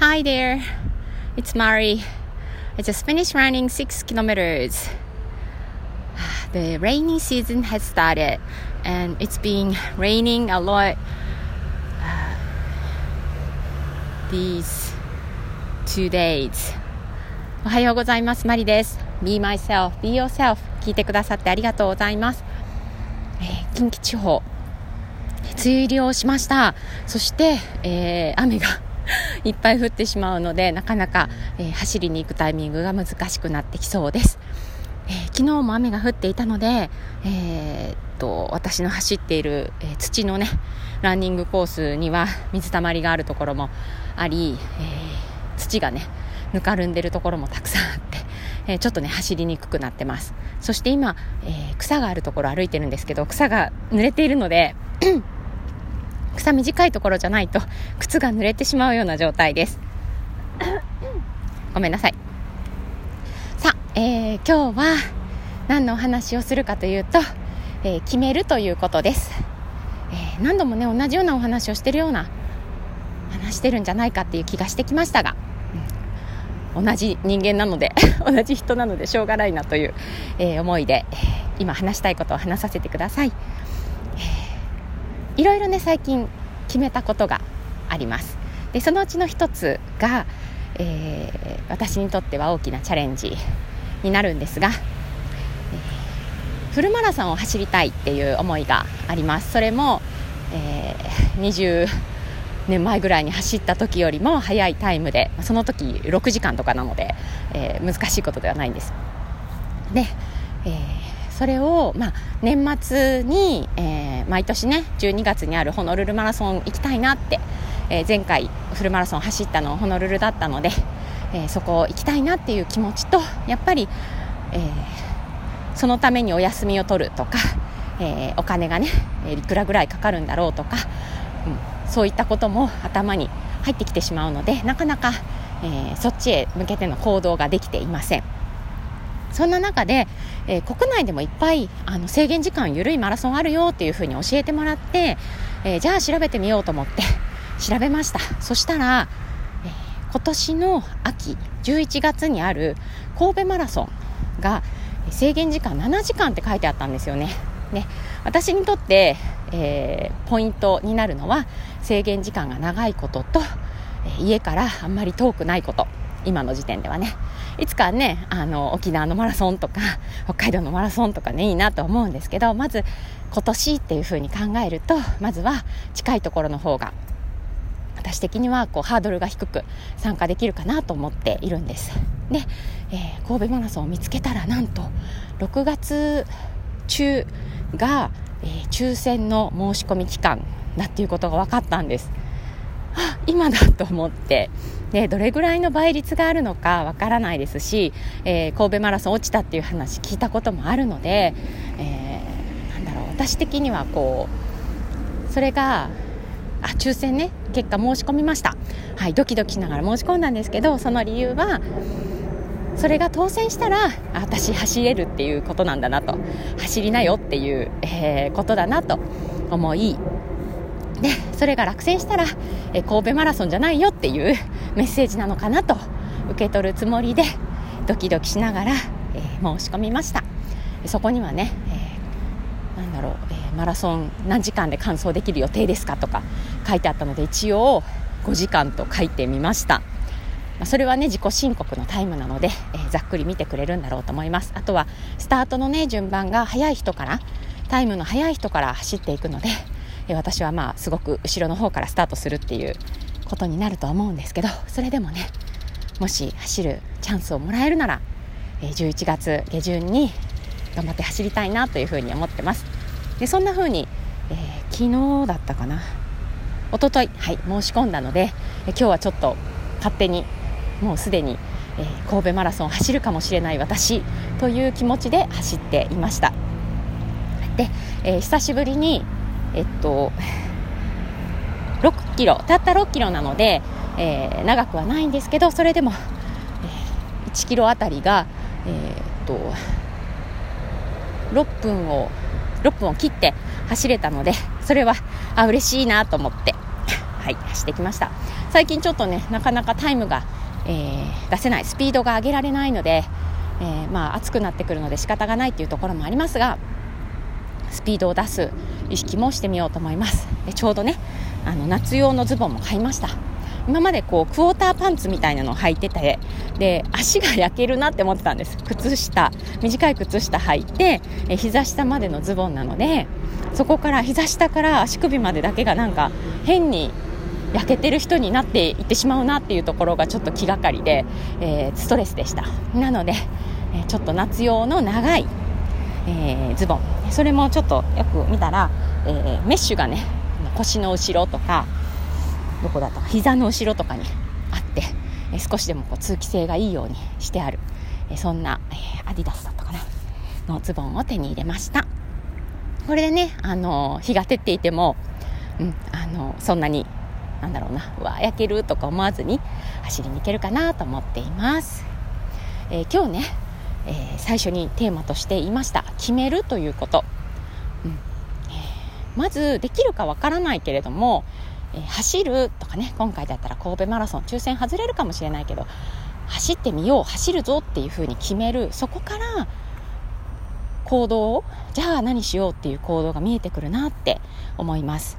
Hi there, it's Mari. I just finished running six kilometers. The rainy season has started and it's been raining a lot these two days. おはようございます。マリです。Be myself, be yourself 聞いてくださってありがとうございます。えー、近畿地方、梅雨入りをしました。そして、えー、雨が いっぱい降ってしまうので、なかなか、えー、走りに行くタイミングが難しくなってきそうです。えー、昨日も雨が降っていたので、えー、っと私の走っている、え、土のねランニングコースには水たまりがあるところもあり、え土がねぬかるんでるところもたくさんあって、えちょっとね走りにくくなってますそして今、え草があるところ歩いてるんですけど草が濡れているので草短いところじゃないと靴が濡れてしまうような状態です。ごめんなさい。さあ、えー、今日は何のお話をするかというと、えー、決めるということです、えー、何度もね同じようなお話をしてるような話してるんじゃないかっていう気がしてきましたが、うん、同じ人間なので 同じ人なのでしょうがないなという、え思いで、え今話したいことを話させてくださいいろいろね最近決めたことがあります。でそのうちの一つが、えー、私にとっては大きなチャレンジになるんですが、えー、フルマラソンを走りたいっていう思いがあります。それも、えー、20年前ぐらいに走った時よりも速いタイムでその時6時間とかなので、えー、難しいことではないんです。で、えーそれを、まあ、年末に、えー、毎年ね12月にあるホノルルマラソン行きたいなって、えー、前回フルマラソン走ったのホノルルだったので、えー、そこ行きたいなっていう気持ちとやっぱり、えそのためにお休みを取るとか、えお金がねいくらぐらいかかるんだろうとか、うん、そういったことも頭に入ってきてしまうのでなかなか、えそっちへ向けての行動ができていません。そんな中で、えー、国内でもいっぱいあの制限時間緩いマラソンあるよっていうふうに教えてもらって、えー、じゃあ調べてみようと思って 調べました。そしたら、えー、今年の秋11月にある神戸マラソンが制限時間7時間って書いてあったんですよね。ね。私にとって、えー、ポイントになるのは制限時間が長いことと、家からあんまり遠くないこと。今の時点ではね。いつかねあの沖縄のマラソンとか 北海道のマラソンとかねいいなと思うんですけどまず今年っていうふうに考えるとまずは近いところの方が私的にはこうハードルが低く参加できるかなと思っているんです。で、えー、神戸マラソンを見つけたらなんと6月中が、えー、抽選の申し込み期間だっていうことが分かったんです。あ今だと思って。でどれぐらいの倍率があるのかわからないですし、えー、神戸マラソン落ちたっていう話聞いたこともあるので、えー、なんだろう私的にはこうそれがあ抽選ね結果申し込みました。はいドキドキしながら申し込んだんですけどその理由はそれが当選したら私走れるっていうことなんだなと。走りなよっていう、えー、ことだなと思いでそれが落選したら、え神戸マラソンじゃないよっていうメッセージなのかなと受け取るつもりでドキドキしながら、えー、申し込みました。そこにはね、えー、なんだろう、えー、マラソン何時間で完走できる予定ですかとか書いてあったので一応5時間と書いてみました。それはね自己申告のタイムなので、えー、ざっくり見てくれるんだろうと思います。あとはスタートのね順番が早い人からタイムの速い人から走っていくので私はまあすごく後ろの方からスタートするっていうことになると思うんですけどそれでもねもし走るチャンスをもらえるなら11月下旬に頑張って走りたいなというふうに思ってます。でそんなふうに、えー、昨日だったかな一昨日はい申し込んだので、今日はちょっと勝手にもうすでに、えー、神戸マラソン走るかもしれない私という気持ちで走っていました。で、えー、久しぶりにえっと6キロたった6キロなので、えー、長くはないんですけどそれでも、えー、1キロあたりが、えー、っと6分を6分を切って走れたのでそれはあ嬉しいなと思って、はい、走ってきました。最近ちょっとねなかなかタイムが、えー、出せないスピードが上げられないので、えー、まあ暑くなってくるので仕方がないっていうところもありますがスピードを出す意識もしてみようと思います。でちょうどねあの夏用のズボンも買いました。今までこうクォーターパンツみたいなのを履いててで足が焼けるなって思ってたんです。靴下短い靴下履いてえ膝下までのズボンなのでそこから膝下から足首までだけがなんか変に焼けてる人になっていってしまうなっていうところがちょっと気がかりで、えー、ストレスでした。なので、えちょっと夏用の長い、えー、ズボン。それもちょっとよく見たら、えー、メッシュがね腰の後ろとかどこだった？か膝の後ろとかにあって、え少しでもこう通気性がいいようにしてある、えそんな、えアディダスだったかなのズボンを手に入れました。これでね、あの日が照っていても、うん、あのそんなになんだろうなうわ焼けるとか思わずに走りに行けるかなと思っています、え、今日ね、えー、最初にテーマとしていました。決めるということ、うん。えー、まずできるかわからないけれどもえー、走るとかね今回だったら神戸マラソン抽選外れるかもしれないけど走ってみよう走るぞっていうふうに決める。そこから行動じゃあ何しようっていう行動が見えてくるなって思います。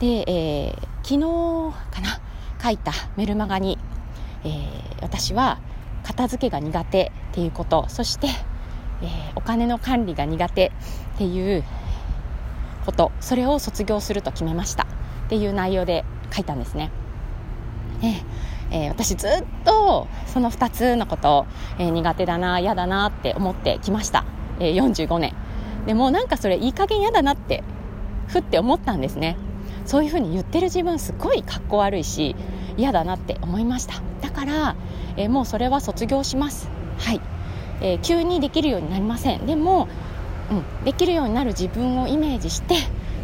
で、えー、昨日かな書いたメルマガに、えー、私は片付けが苦手っていうことそして、えー、お金の管理が苦手っていうことそれを卒業すると決めました。っていう内容で書いたんですね。えー、私ずっとその2つのこと、えー、苦手だな嫌だなって思ってきました、えー、45年。でもなんかそれいい加減嫌だなってふって思ったんですね。そういうふうに言ってる自分すごいかっこ悪いし嫌だなって思いました。だから、えもうそれは卒業します。はい、えー急にできるようになりません。でも、うん、できるようになる自分をイメージして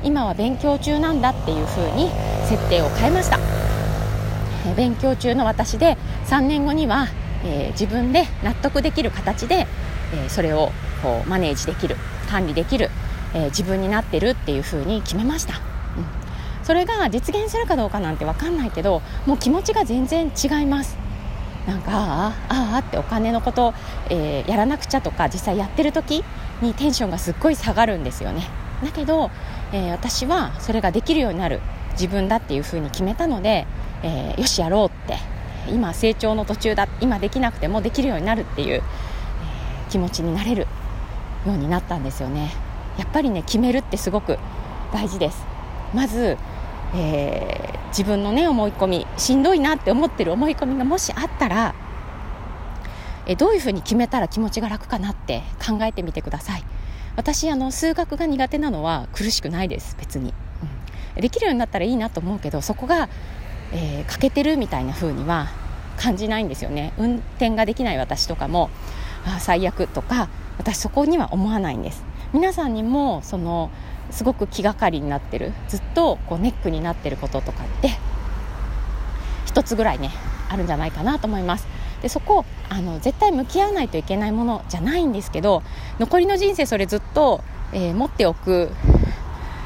今は勉強中なんだっていう風に設定を変えました、え勉強中の私で3年後には、えー、自分で納得できる形で、えー、それをこうマネージできる管理できる、えー、自分になってるっていう風に決めました、それが実現するかどうかなんて分かんないけどもう気持ちが全然違います。なんかああああってお金のこと、えー、やらなくちゃとか実際やってる時にテンションがすっごい下がるんですよね。だけど、えー、私はそれができるようになる自分だっていうふうに決めたので、えー、よしやろうって今成長の途中だ今できなくてもできるようになるっていう、えー、気持ちになれるようになったんですよね。やっぱりね決めるってすごく大事です。まず、えー、自分のね思い込みしんどいなって思ってる思い込みがもしあったらえどういうふうに決めたら気持ちが楽かなって考えてみてください。私あの数学が苦手なのは苦しくないです別に、うん、できるようになったらいいなと思うけどそこが、えー、欠けてるみたいな風には感じないんですよね。運転ができない私とかもあ最悪とか私そこには思わないんです。皆さんにもそのすごく気がかりになってるずっとこうネックになってることとかって一つぐらいねあるんじゃないかなと思います。でそこあの絶対向き合わないといけないものじゃないんですけど残りの人生それずっと、えー、持っておく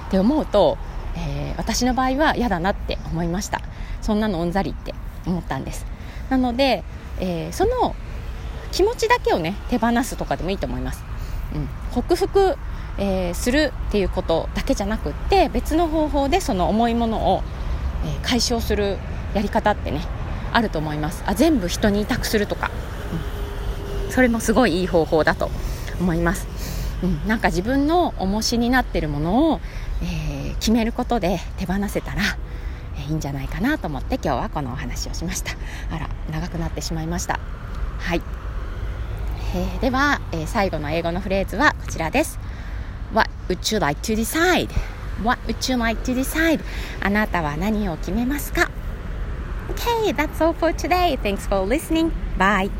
って思うと、えー、私の場合は嫌だなって思いました。そんなのうんざりって思ったんです。なので、えー、その気持ちだけをね手放すとかでもいいと思います、うん、克服、えー、するっていうことだけじゃなくって別の方法でその重いものを、えー、解消するやり方ってねあると思います。あ全部人に委託するとか、うん、それもすごいいい方法だと思います、うん、なんか自分の重しになってるものを、えー、決めることで手放せたらいいんじゃないかなと思って今日はこのお話をしました。あら長くなってしまいました。はい、えー、では、えー、最後の英語のフレーズはこちらです What would you like to decide? What would you like to decide? あなたは何を決めますか Okay, that's all for today. Thanks for listening. Bye.